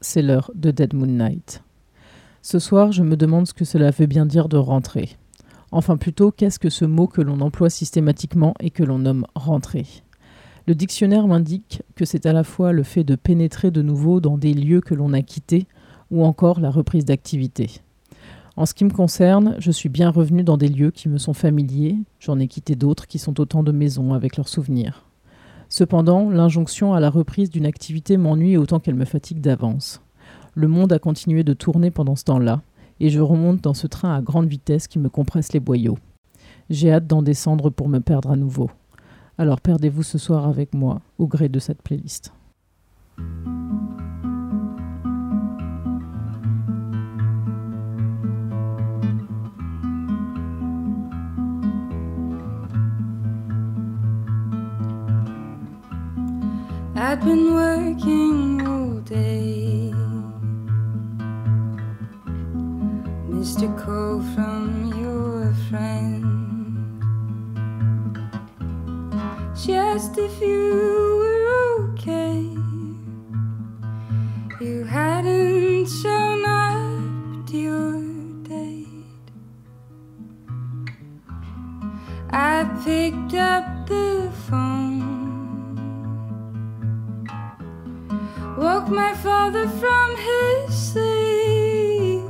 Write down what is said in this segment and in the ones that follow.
C'est l'heure de Dead Moon Night. Ce soir, je me demande ce que cela veut bien dire de rentrer. Enfin plutôt, qu'est-ce que ce mot que l'on emploie systématiquement et que l'on nomme rentrer? Le dictionnaire m'indique que c'est à la fois le fait de pénétrer de nouveau dans des lieux que l'on a quittés ou encore la reprise d'activité. En ce qui me concerne, je suis bien revenu dans des lieux qui me sont familiers, j'en ai quitté d'autres qui sont autant de maisons avec leurs souvenirs. Cependant, l'injonction à la reprise d'une activité m'ennuie autant qu'elle me fatigue d'avance. Le monde a continué de tourner pendant ce temps-là, et je remonte dans ce train à grande vitesse qui me compresse les boyaux. J'ai hâte d'en descendre pour me perdre à nouveau. Alors perdez-vous ce soir avec moi, au gré de cette playlist. I'd been working all day. Missed a call from your friend. She asked if you were okay. You hadn't shown up to your date. I picked up the woke my father from his sleep.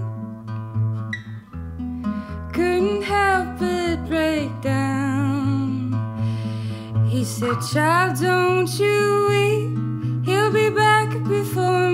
Couldn't help but break down. He said, Child, don't you weep. He'll be back before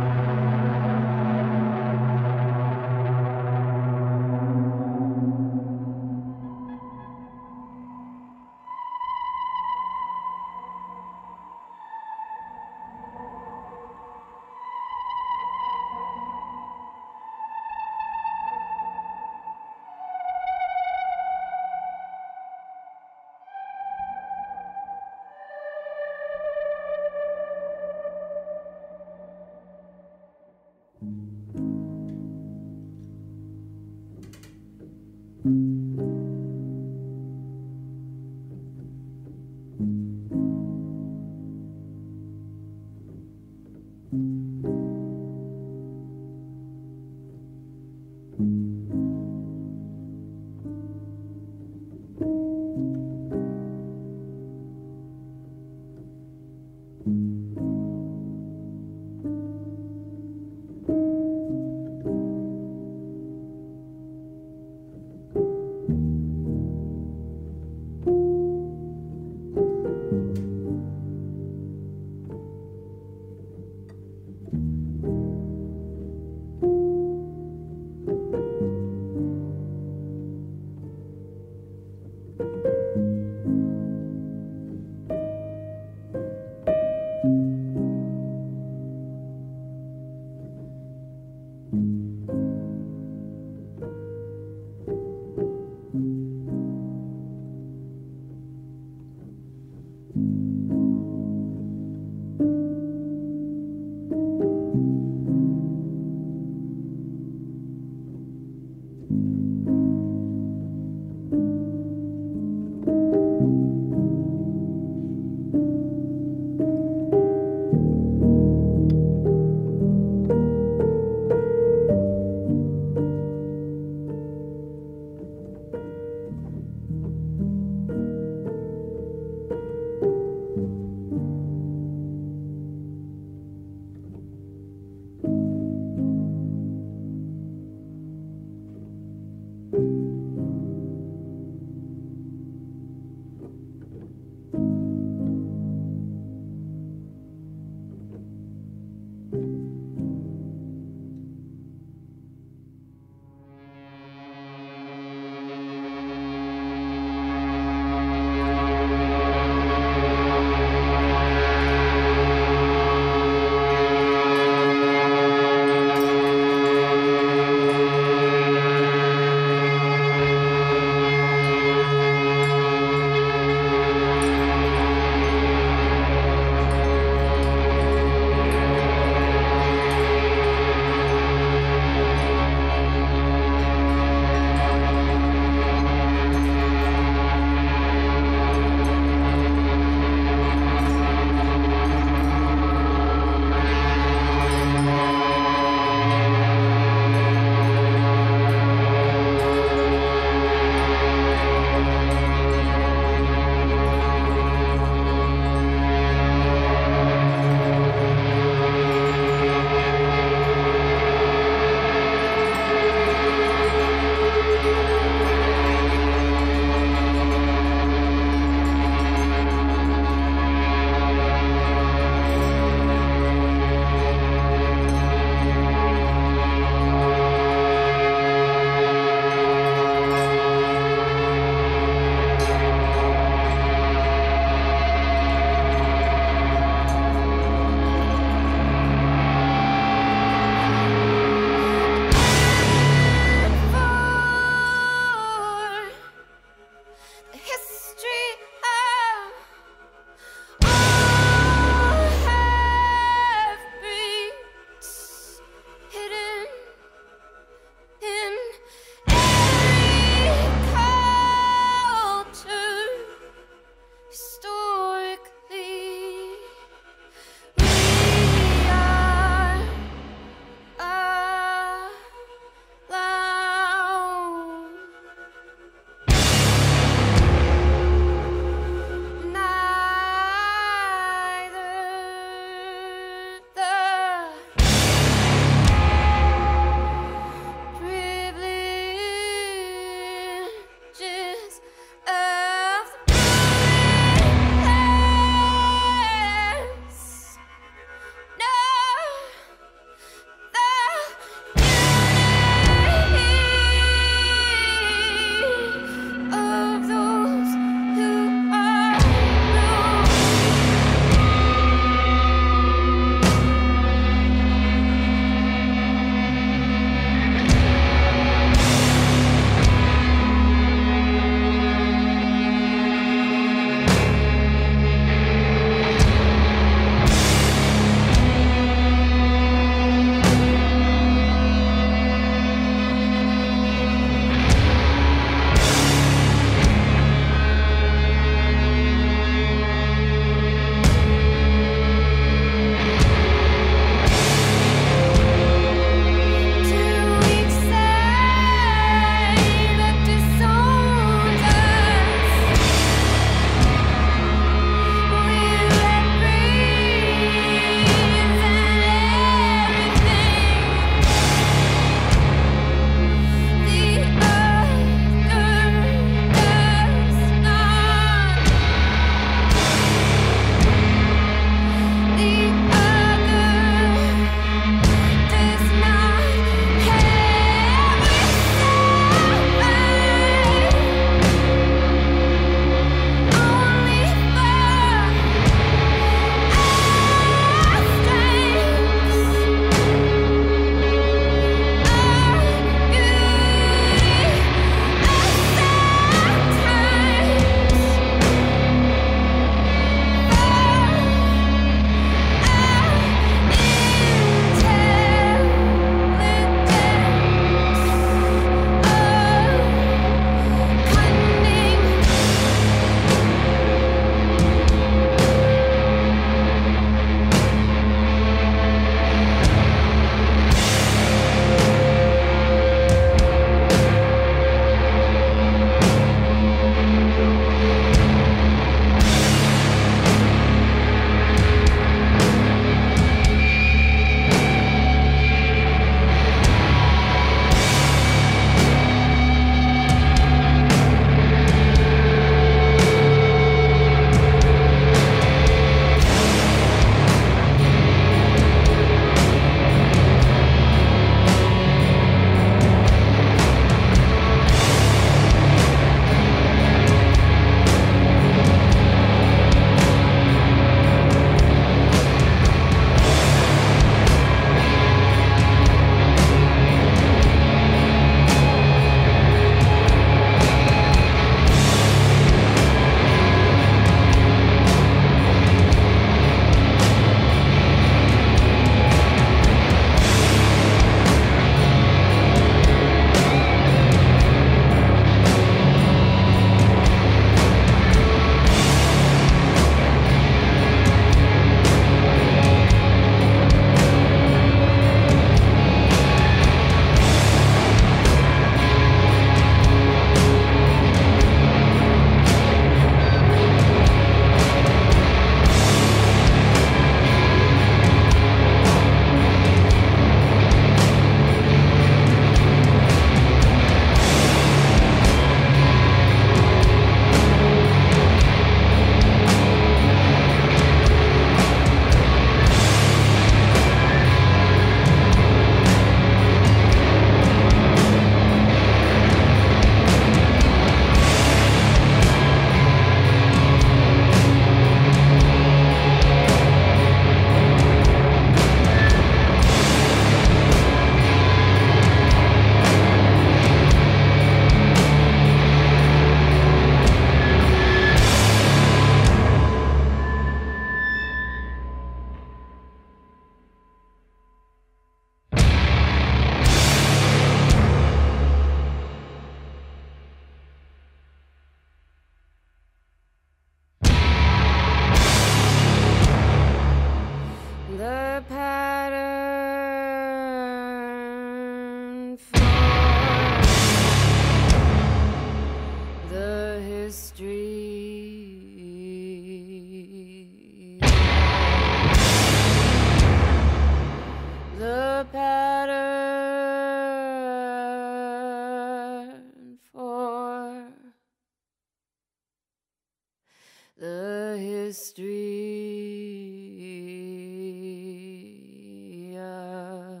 uh,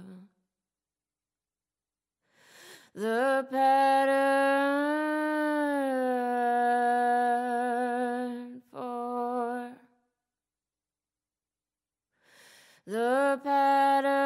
the pattern for the pattern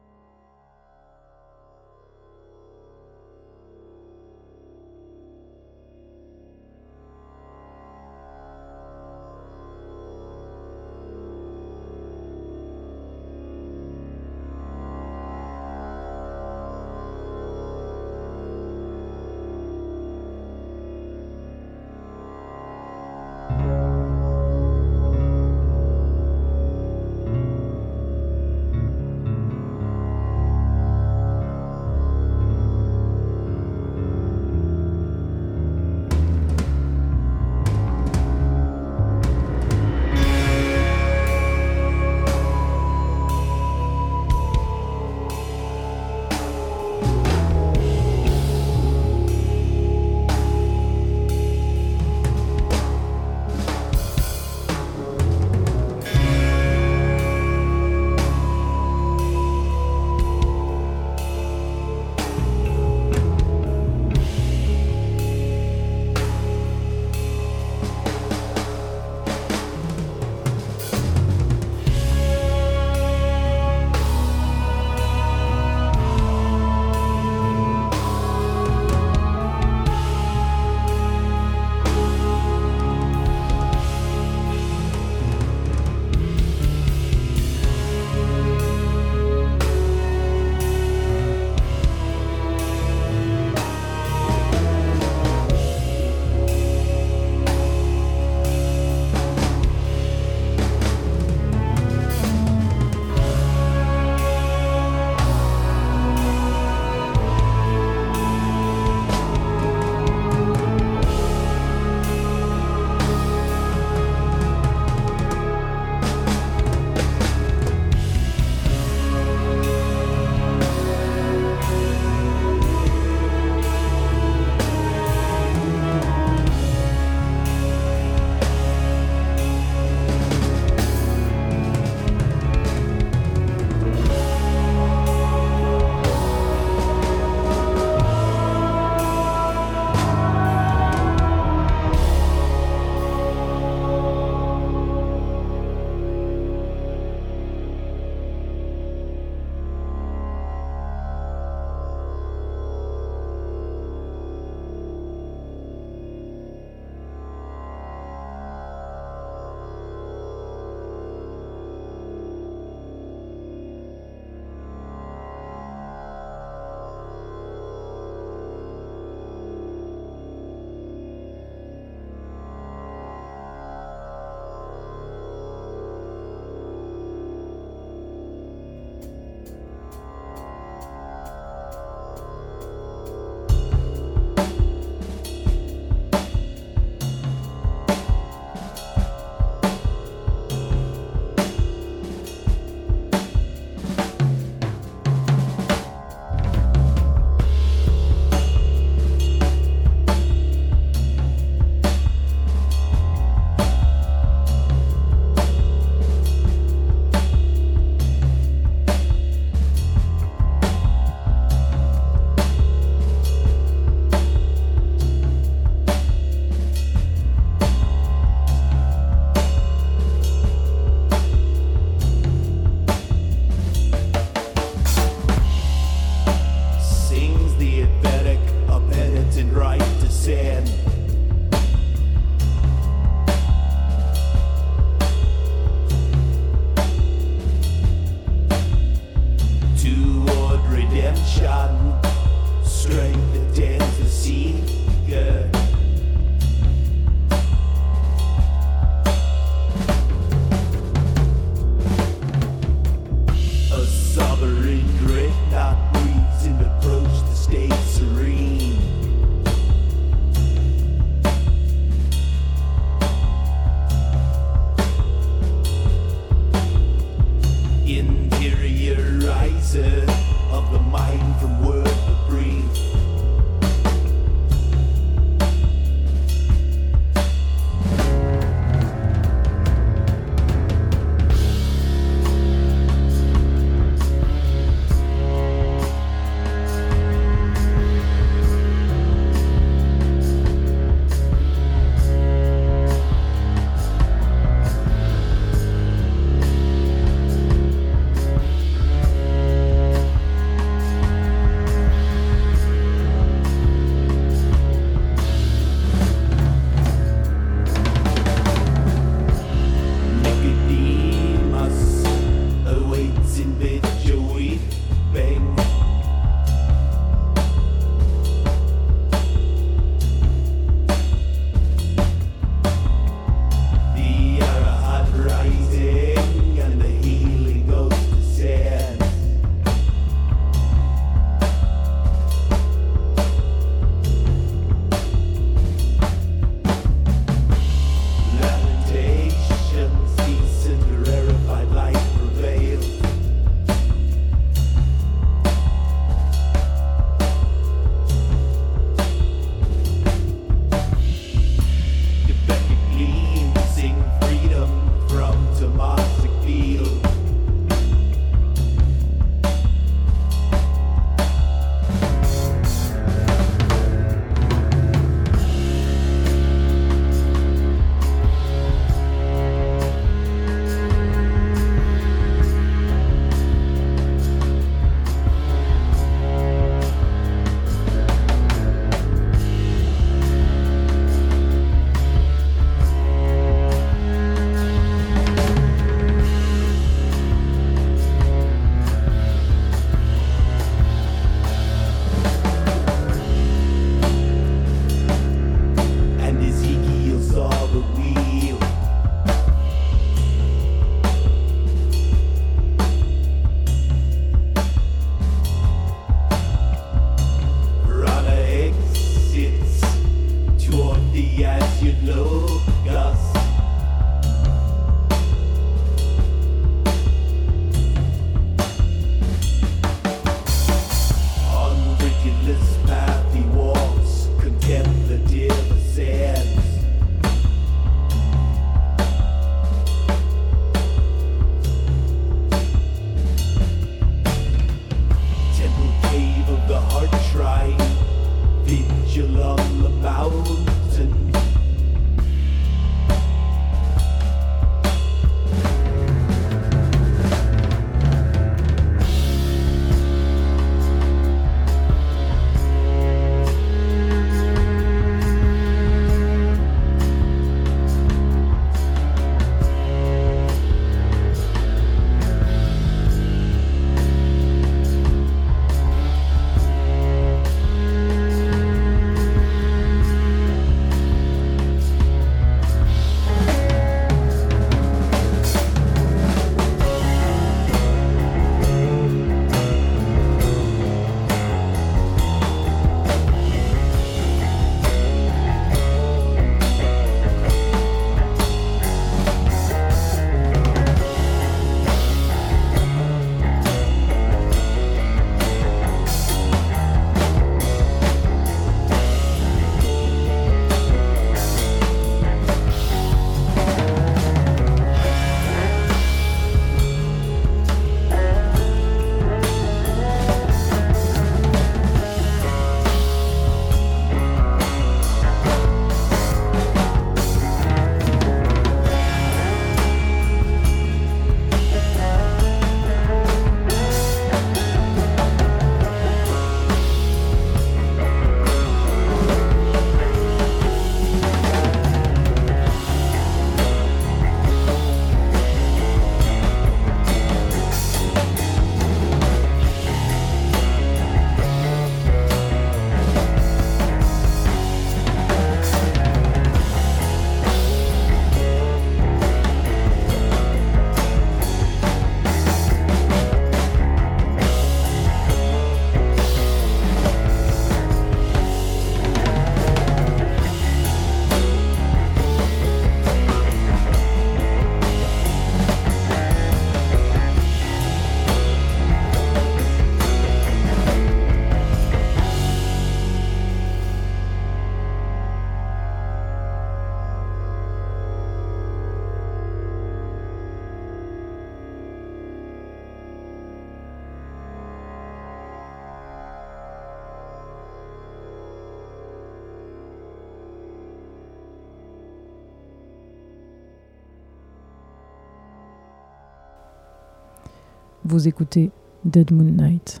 Vous écoutez Dead Moon Night.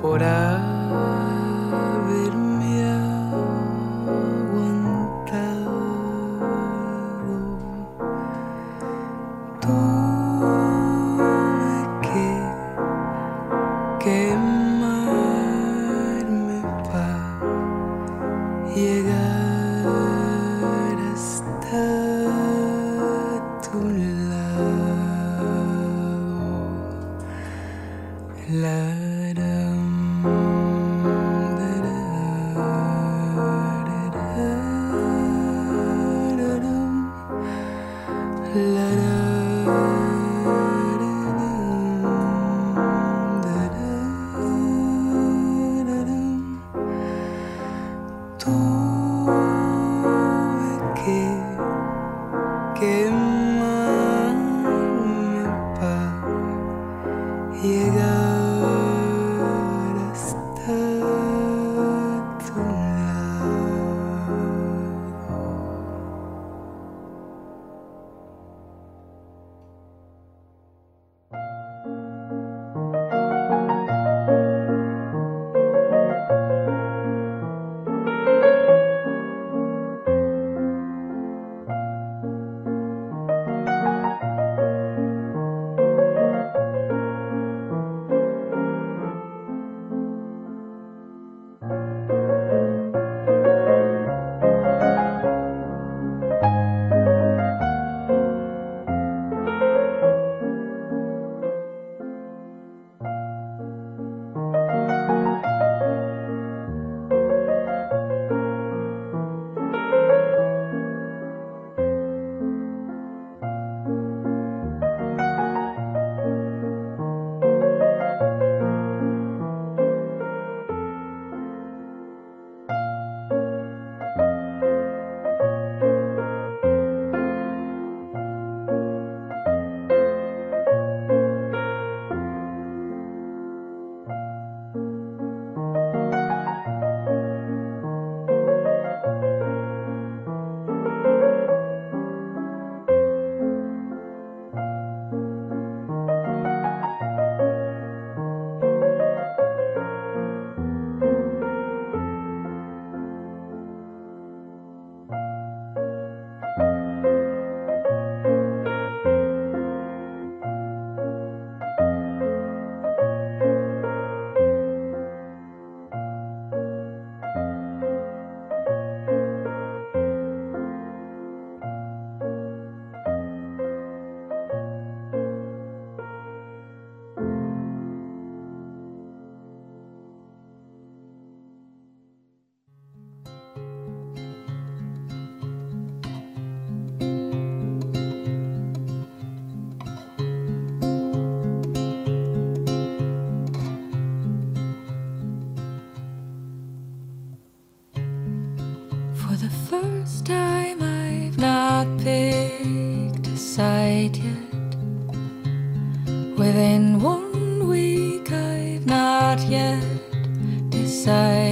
por ahí. Not yet decided.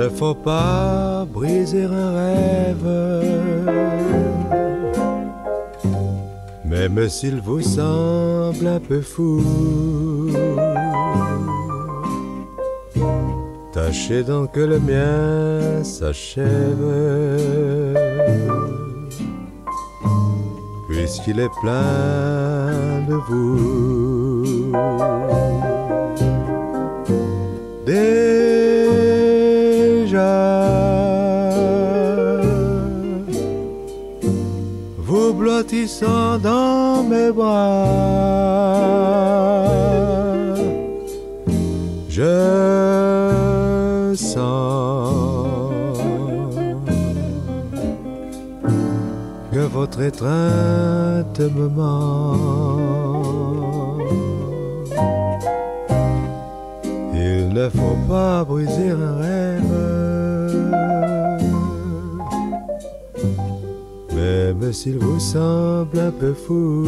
ne faut pas briser un rêve. Même s'il vous semble un peu fou, tâchez donc que le mien s'achève, puisqu'il est plein de vous. glissant dans mes bras. Je sens que votre étreinte me manque. Il ne faut pas briser un rêve. même s'il vous semble un peu fou.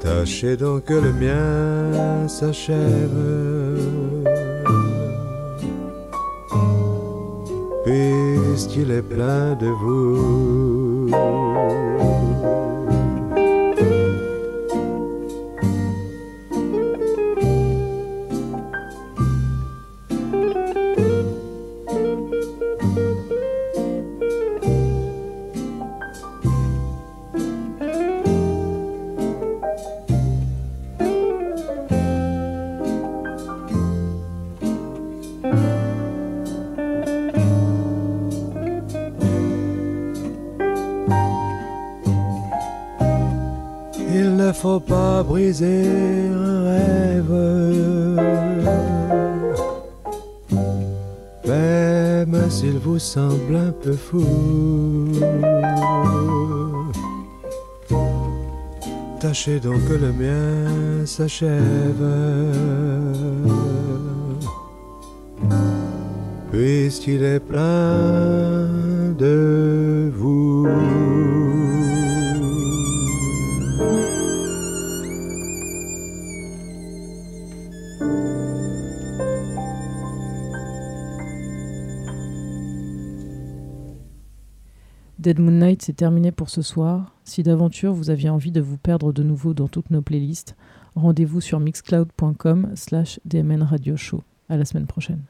Tâchez donc que le mien s'achève. Puisqu'il est plein de vous. Un rêve, même s'il vous semble un peu fou. Tâchez donc que le mien s'achève, puisqu'il est plein Dead Moon Night, c'est terminé pour ce soir. Si d'aventure vous aviez envie de vous perdre de nouveau dans toutes nos playlists, rendez-vous sur mixcloud.com slash dmn radio show. À la semaine prochaine.